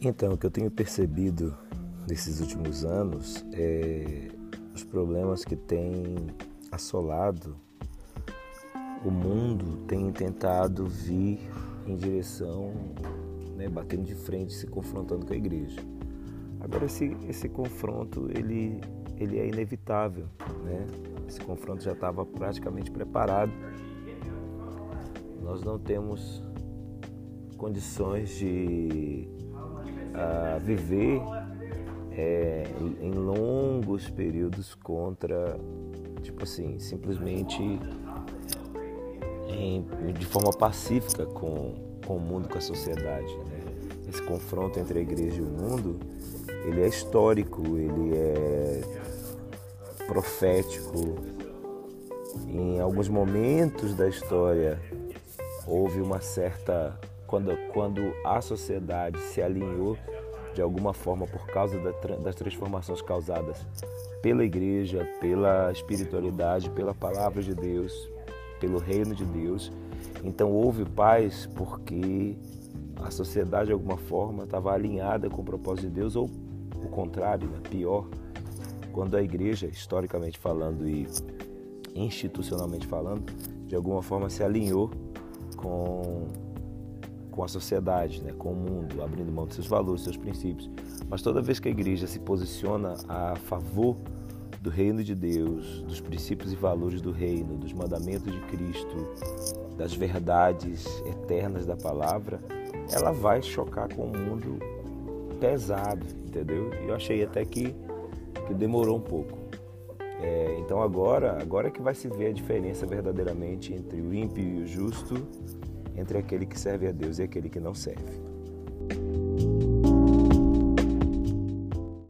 Então, o que eu tenho percebido nesses últimos anos é os problemas que têm assolado o mundo, tem tentado vir em direção, né, batendo de frente, se confrontando com a igreja. Agora esse, esse confronto ele, ele é inevitável, né? Esse confronto já estava praticamente preparado. Nós não temos condições de a viver é, em longos períodos contra, tipo assim, simplesmente em, de forma pacífica com, com o mundo, com a sociedade. Né? Esse confronto entre a igreja e o mundo, ele é histórico, ele é profético. Em alguns momentos da história houve uma certa quando, quando a sociedade se alinhou de alguma forma por causa da, das transformações causadas pela igreja, pela espiritualidade, pela palavra de Deus, pelo reino de Deus. Então houve paz porque a sociedade de alguma forma estava alinhada com o propósito de Deus ou o contrário, né? pior, quando a igreja, historicamente falando e institucionalmente falando, de alguma forma se alinhou com com a sociedade, né, com o mundo, abrindo mão de seus valores, seus princípios. Mas toda vez que a igreja se posiciona a favor do reino de Deus, dos princípios e valores do reino, dos mandamentos de Cristo, das verdades eternas da palavra, ela vai chocar com o mundo pesado, entendeu? E eu achei até que, que demorou um pouco. É, então agora, agora é que vai se ver a diferença verdadeiramente entre o ímpio e o justo, entre aquele que serve a Deus e aquele que não serve.